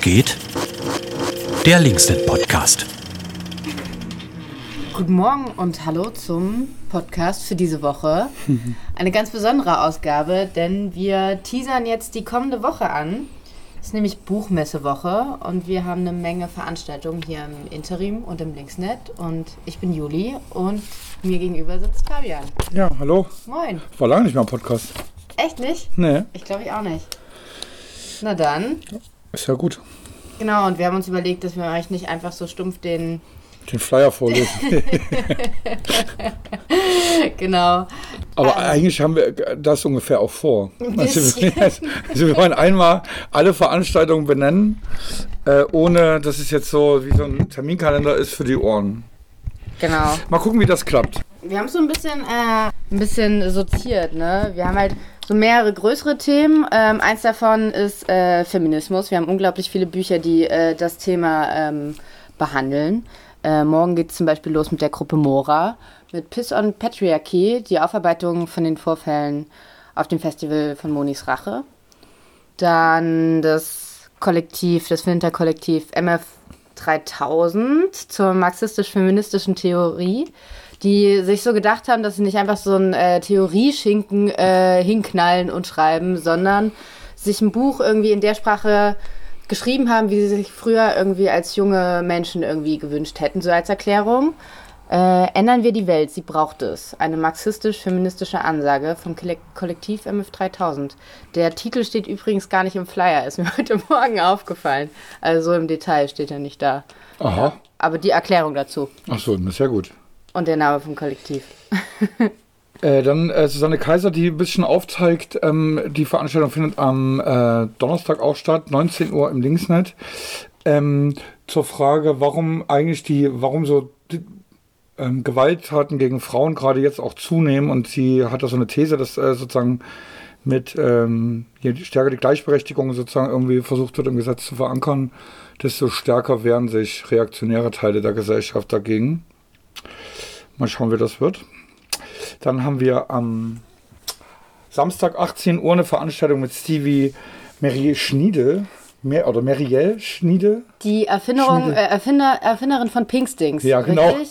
Geht? Der Linksnet Podcast. Guten Morgen und hallo zum Podcast für diese Woche. Eine ganz besondere Ausgabe, denn wir teasern jetzt die kommende Woche an. Es ist nämlich Buchmessewoche und wir haben eine Menge Veranstaltungen hier im Interim und im Linksnet. Und ich bin Juli und mir gegenüber sitzt Fabian. Ja, hallo. Moin. War lange nicht mehr im Podcast. Echt nicht? Nee, Ich glaube ich auch nicht. Na dann. Ist ja gut. Genau, und wir haben uns überlegt, dass wir euch nicht einfach so stumpf den. Den Flyer vorlesen. Genau. Aber eigentlich haben wir das ungefähr auch vor. Also, also wir wollen einmal alle Veranstaltungen benennen, äh, ohne dass es jetzt so wie so ein Terminkalender ist für die Ohren. Genau. Mal gucken, wie das klappt. Wir haben so ein bisschen, äh, ein bisschen sortiert, ne? Wir haben halt so mehrere größere Themen. Ähm, eins davon ist äh, Feminismus. Wir haben unglaublich viele Bücher, die äh, das Thema ähm, behandeln. Äh, morgen geht es zum Beispiel los mit der Gruppe Mora, mit Piss on Patriarchy, die Aufarbeitung von den Vorfällen auf dem Festival von Monis Rache. Dann das Kollektiv, das Flinter-Kollektiv MF 3000 zur marxistisch-feministischen Theorie, die sich so gedacht haben, dass sie nicht einfach so ein äh, Theorieschinken äh, hinknallen und schreiben, sondern sich ein Buch irgendwie in der Sprache geschrieben haben, wie sie sich früher irgendwie als junge Menschen irgendwie gewünscht hätten, so als Erklärung. Äh, ändern wir die Welt, sie braucht es. Eine marxistisch-feministische Ansage vom Kolle- Kollektiv MF 3000. Der Titel steht übrigens gar nicht im Flyer, ist mir heute Morgen aufgefallen. Also so im Detail steht er nicht da. Aha. Aber die Erklärung dazu Ach so, das ist ja gut. Und der Name vom Kollektiv. Äh, dann äh, Susanne Kaiser, die ein bisschen aufzeigt, ähm, die Veranstaltung findet am äh, Donnerstag auch statt, 19 Uhr im Linksnet. Ähm, zur Frage, warum eigentlich die, warum so die, ähm, Gewalttaten gegen Frauen gerade jetzt auch zunehmen. Und sie hat da so eine These, dass äh, sozusagen mit ähm, je stärker die Gleichberechtigung sozusagen irgendwie versucht wird im Gesetz zu verankern, desto stärker wehren sich reaktionäre Teile der Gesellschaft dagegen. Mal schauen, wie das wird. Dann haben wir am Samstag 18 Uhr eine Veranstaltung mit Stevie Mary Schniede. Mer oder Merielle Schniede. Die Erfinderung, äh, Erfinder, Erfinderin von Pinkstings. Ja, genau.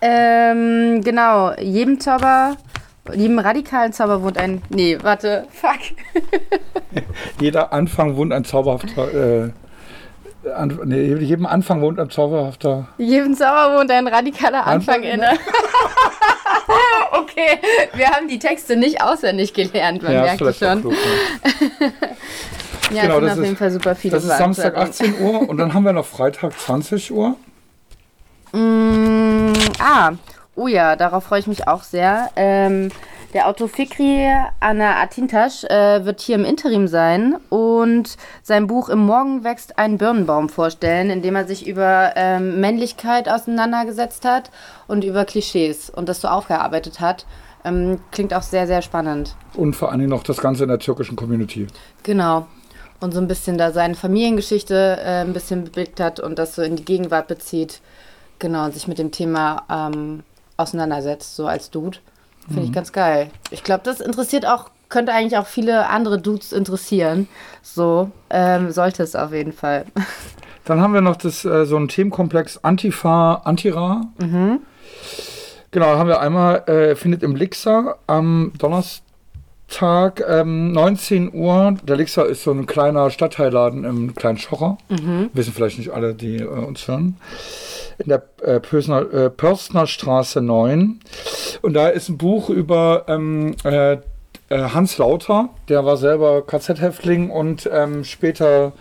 Ähm, genau. Jedem Zauber, jedem radikalen Zauber wohnt ein. Nee, warte. Fuck. Jeder Anfang wohnt ein zauberhafter. Äh, an, nee, jedem Anfang wohnt ein zauberhafter. Jedem Zauber wohnt ein radikaler Anfang, Anfang, inne. okay, wir haben die Texte nicht auswendig gelernt, man merkt es schon. klug, ne? Ja, Genau, es sind das auf ist- jeden Fall super viele Das ist Samstag Veranstaltungen. 18 Uhr und dann haben wir noch Freitag 20 Uhr. Mm, ah, oh ja, darauf freue ich mich auch sehr. Ähm, der Autor Fikri Anna Atintasch äh, wird hier im Interim sein und sein Buch Im Morgen wächst ein Birnenbaum vorstellen, in dem er sich über ähm, Männlichkeit auseinandergesetzt hat und über Klischees und das so aufgearbeitet hat. Ähm, klingt auch sehr, sehr spannend. Und vor Dingen noch das Ganze in der türkischen Community. Genau. Und so ein bisschen da seine Familiengeschichte äh, ein bisschen beblickt hat und das so in die Gegenwart bezieht. Genau, und sich mit dem Thema ähm, auseinandersetzt, so als Dude. Finde ich ganz geil. Ich glaube, das interessiert auch, könnte eigentlich auch viele andere Dudes interessieren. So ähm, sollte es auf jeden Fall. Dann haben wir noch das, äh, so einen Themenkomplex Antifa, Antira. Mhm. Genau, haben wir einmal, äh, findet im Lixer am Donnerstag ähm, 19 Uhr. Der Lixer ist so ein kleiner Stadtteilladen im kleinen Schocher. Mhm. Wissen vielleicht nicht alle, die äh, uns hören. In der äh, Pösner, äh, Pörstner Straße 9. Und da ist ein Buch über ähm, äh, äh, Hans Lauter, der war selber KZ-Häftling und ähm, später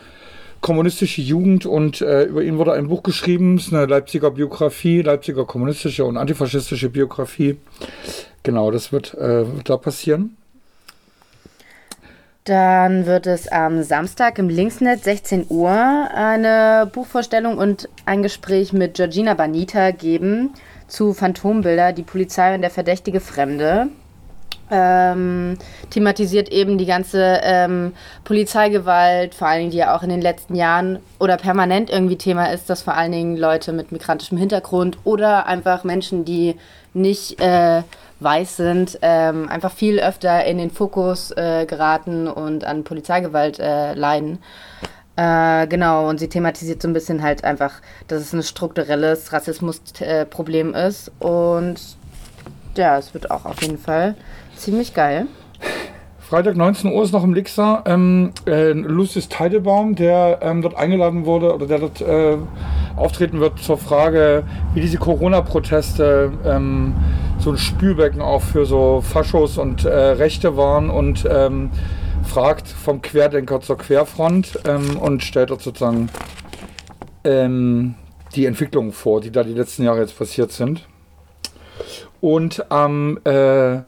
kommunistische Jugend und äh, über ihn wurde ein Buch geschrieben, es ist eine Leipziger Biografie, Leipziger kommunistische und antifaschistische Biografie. Genau, das wird, äh, wird da passieren. Dann wird es am Samstag im Linksnet 16 Uhr eine Buchvorstellung und ein Gespräch mit Georgina Banita geben zu Phantombilder, die Polizei und der verdächtige Fremde. Ähm, thematisiert eben die ganze ähm, Polizeigewalt, vor allen Dingen, die ja auch in den letzten Jahren oder permanent irgendwie Thema ist, dass vor allen Dingen Leute mit migrantischem Hintergrund oder einfach Menschen, die nicht äh, weiß sind, ähm, einfach viel öfter in den Fokus äh, geraten und an Polizeigewalt äh, leiden. Äh, genau, und sie thematisiert so ein bisschen halt einfach, dass es ein strukturelles Rassismusproblem ist. Und ja, es wird auch auf jeden Fall ziemlich geil. Freitag 19 Uhr ist noch im Lixer ähm, äh, Lucius Teidebaum, der ähm, dort eingeladen wurde oder der dort äh, auftreten wird zur Frage, wie diese Corona-Proteste ähm, so ein Spülbecken auch für so Faschos und äh, Rechte waren und ähm, fragt vom Querdenker zur Querfront ähm, und stellt dort sozusagen ähm, die Entwicklungen vor, die da die letzten Jahre jetzt passiert sind. Und am äh,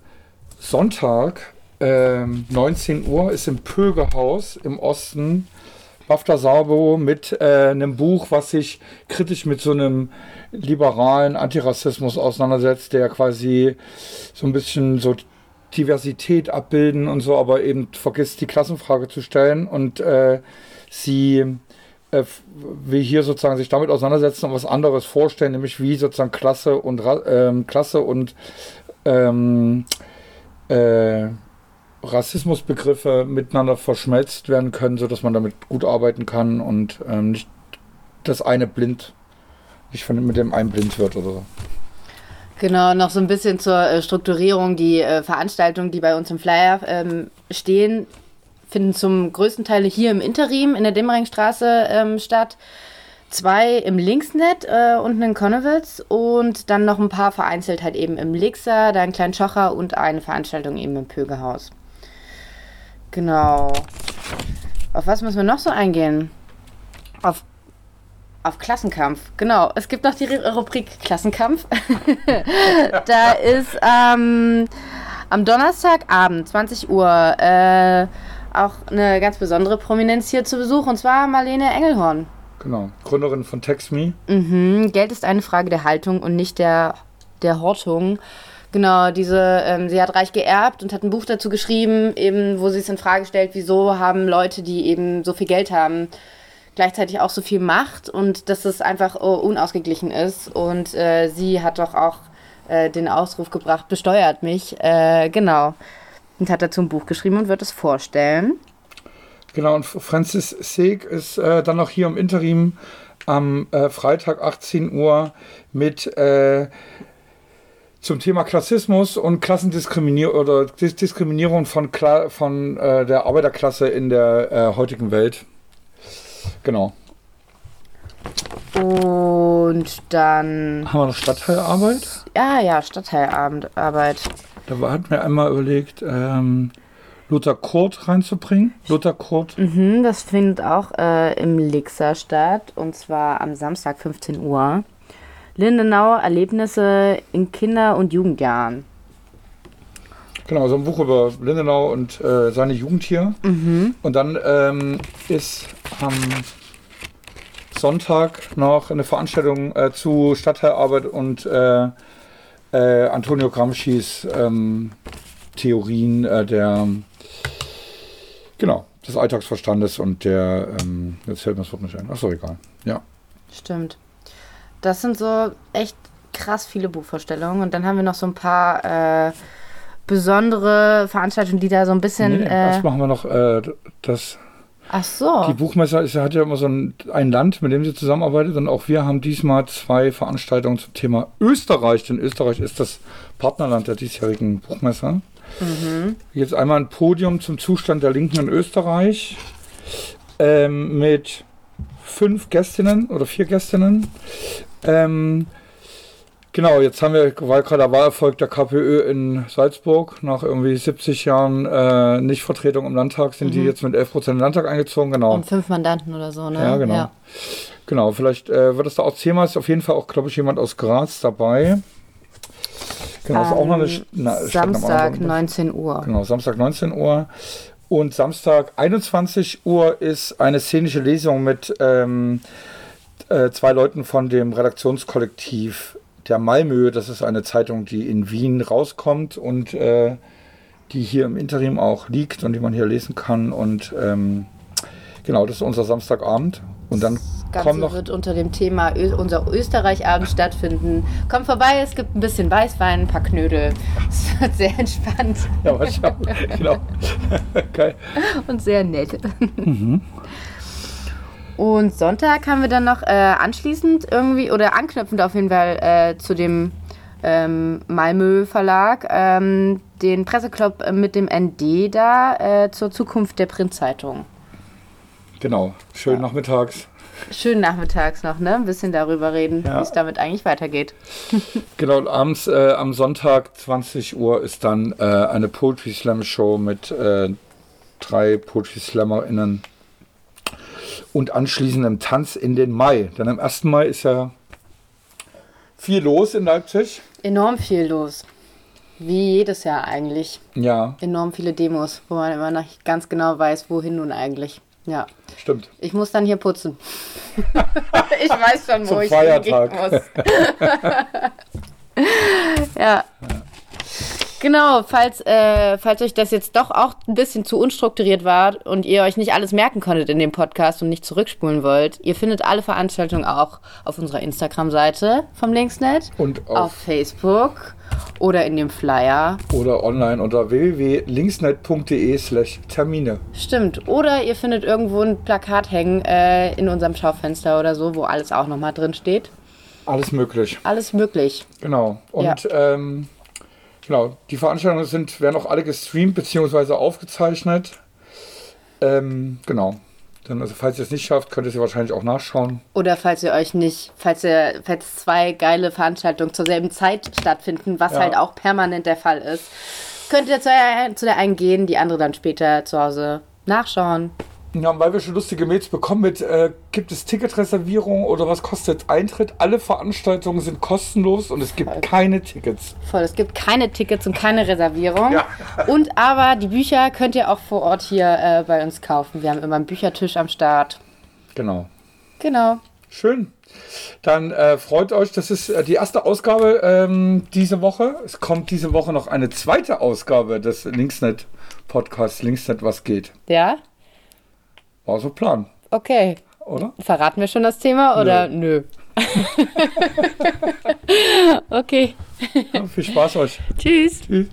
Sonntag, äh, 19 Uhr, ist im Pögehaus im Osten Bafta Sabo mit äh, einem Buch, was sich kritisch mit so einem liberalen Antirassismus auseinandersetzt, der quasi so ein bisschen so Diversität abbilden und so, aber eben vergisst die Klassenfrage zu stellen und äh, sie äh, will hier sozusagen sich damit auseinandersetzen und was anderes vorstellen, nämlich wie sozusagen Klasse und ähm, Klasse und ähm, äh, Rassismusbegriffe miteinander verschmelzt werden können, sodass man damit gut arbeiten kann und ähm, nicht das eine blind, nicht von, mit dem einen blind wird oder so. Genau, noch so ein bisschen zur äh, Strukturierung. Die äh, Veranstaltungen, die bei uns im Flyer ähm, stehen, finden zum größten Teil hier im Interim in der Dimmeringstraße ähm, statt. Zwei im Linksnet äh, unten in Konnewitz und dann noch ein paar vereinzelt halt eben im Lixer, da in Kleinschocher und eine Veranstaltung eben im Pögehaus. Genau. Auf was müssen wir noch so eingehen? Auf auf Klassenkampf, genau. Es gibt noch die Rubrik Klassenkampf. da ist ähm, am Donnerstagabend, 20 Uhr, äh, auch eine ganz besondere Prominenz hier zu Besuch, und zwar Marlene Engelhorn. Genau, Gründerin von TextMe. Mhm. Geld ist eine Frage der Haltung und nicht der, der Hortung. Genau, diese, ähm, sie hat reich geerbt und hat ein Buch dazu geschrieben, eben, wo sie es in Frage stellt, wieso haben Leute, die eben so viel Geld haben, gleichzeitig auch so viel Macht und dass es einfach oh, unausgeglichen ist. Und äh, sie hat doch auch äh, den Ausruf gebracht, besteuert mich. Äh, genau. Und hat dazu ein Buch geschrieben und wird es vorstellen. Genau, und Francis Seeg ist äh, dann noch hier im Interim am äh, Freitag 18 Uhr mit äh, zum Thema Klassismus und Klassendiskriminierung oder Diskriminierung von, Kla von der Arbeiterklasse in der heutigen Welt. Genau. Und dann. Haben wir noch Stadtteilarbeit? Ja, ja, Stadtteilarbeit. Da hatten wir einmal überlegt, ähm, Luther Kurt reinzubringen. Luther Kurt. Mhm, das findet auch äh, im Lixer statt und zwar am Samstag 15 Uhr. Lindenau Erlebnisse in Kinder- und Jugendjahren. Genau, so ein Buch über Lindenau und äh, seine Jugend hier. Mhm. Und dann ähm, ist am Sonntag noch eine Veranstaltung äh, zu Stadtteilarbeit und äh, äh Antonio Gramscis ähm, Theorien äh, der genau des Alltagsverstandes und der ähm, jetzt fällt mir das Wort nicht ein. Achso, egal. Ja. Stimmt. Das sind so echt krass viele Buchvorstellungen und dann haben wir noch so ein paar äh, besondere Veranstaltungen, die da so ein bisschen. Nee, äh, das machen wir noch äh, das. Ach so. Die Buchmesse ist, hat ja immer so ein, ein, Land, mit dem sie zusammenarbeitet. Und auch wir haben diesmal zwei Veranstaltungen zum Thema Österreich. Denn Österreich ist das Partnerland der diesjährigen Buchmesse. Mhm. Jetzt einmal ein Podium zum Zustand der Linken in Österreich ähm, mit fünf Gästinnen oder vier Gästinnen. Ähm, Genau, jetzt haben wir, weil gerade der Wahlerfolg der KPÖ in Salzburg nach irgendwie 70 Jahren äh, Nichtvertretung im Landtag, sind mhm. die jetzt mit 11 Prozent im Landtag eingezogen, genau. Und fünf Mandanten oder so, ne? Ja, genau. Ja. Genau, vielleicht äh, wird es da auch Thema, ist auf jeden Fall auch, glaube ich, jemand aus Graz dabei. Genau, ist auch noch eine, eine Samstag 19 Uhr. Genau, Samstag 19 Uhr. Und Samstag 21 Uhr ist eine szenische Lesung mit ähm, äh, zwei Leuten von dem Redaktionskollektiv der Malmö, das ist eine Zeitung, die in Wien rauskommt und äh, die hier im Interim auch liegt und die man hier lesen kann. Und ähm, genau, das ist unser Samstagabend. Und dann Das Ganze noch. wird unter dem Thema Ö unser Österreich-Abend stattfinden. Kommt vorbei, es gibt ein bisschen Weißwein, ein paar Knödel. Es wird sehr entspannt Ja, wahrscheinlich. genau. Geil. und sehr nett. Und Sonntag haben wir dann noch äh, anschließend irgendwie oder anknüpfend auf jeden Fall äh, zu dem ähm, Malmö Verlag ähm, den Presseclub mit dem ND da äh, zur Zukunft der Printzeitung. Genau. Schön nachmittags. Schön nachmittags noch, ne? Ein bisschen darüber reden, Ja. wie es damit eigentlich weitergeht. Genau, und abends äh, am Sonntag 20 Uhr ist dann äh, eine Poetry Slam Show mit äh, drei Poetry SlammerInnen und anschließendem Tanz in den Mai. Denn am 1. Mai ist ja viel los in Leipzig. Enorm viel los. Wie jedes Jahr eigentlich. Ja, Enorm viele Demos, wo man immer noch ganz genau weiß, wohin nun eigentlich. Ja. stimmt. Ich muss dann hier putzen. ich weiß schon, wo Zum ich Feiertag. muss. ja. Genau, falls, äh, falls euch das jetzt doch auch ein bisschen zu unstrukturiert war und ihr euch nicht alles merken konntet in dem Podcast und nicht zurückspulen wollt, ihr findet alle Veranstaltungen auch auf unserer Instagram-Seite vom Linksnet, Und auf auf, Facebook oder in dem Flyer. oder online unter www.linksnet.de slash Termine. Stimmt. Oder ihr findet irgendwo ein Plakat hängen äh, in unserem Schaufenster oder so, wo alles auch nochmal drin steht. Alles möglich. Alles möglich. Genau. Und ähm, genau, die Veranstaltungen sind, werden auch alle gestreamt bzw. aufgezeichnet. Ähm, genau. Dann, also falls ihr es nicht schafft, könnt ihr sie wahrscheinlich auch nachschauen. Oder falls ihr euch nicht, falls ihr, falls zwei geile Veranstaltungen zur selben Zeit stattfinden, was Ja. halt auch permanent der Fall ist, könnt ihr zu zu der einen gehen, die andere dann später zu Hause nachschauen. Ja, weil wir schon lustige Mails bekommen mit, äh, gibt es Ticketreservierung oder was kostet Eintritt? Alle Veranstaltungen sind kostenlos und es gibt keine Tickets. Voll, es gibt keine Tickets und keine Reservierung. Ja. Und aber die Bücher könnt ihr auch vor Ort hier äh, bei uns kaufen. Wir haben immer einen Büchertisch am Start. Genau. Genau. Schön. Dann äh, freut euch, das ist äh, die erste Ausgabe ähm, diese Woche. Es kommt diese Woche noch eine zweite Ausgabe des Linksnet Podcasts Linksnet was geht. Ja? War so Plan, Okay. oder? Verraten wir schon das Thema oder nö? okay. Ja, viel Spaß euch. Tschüss. Tschüss.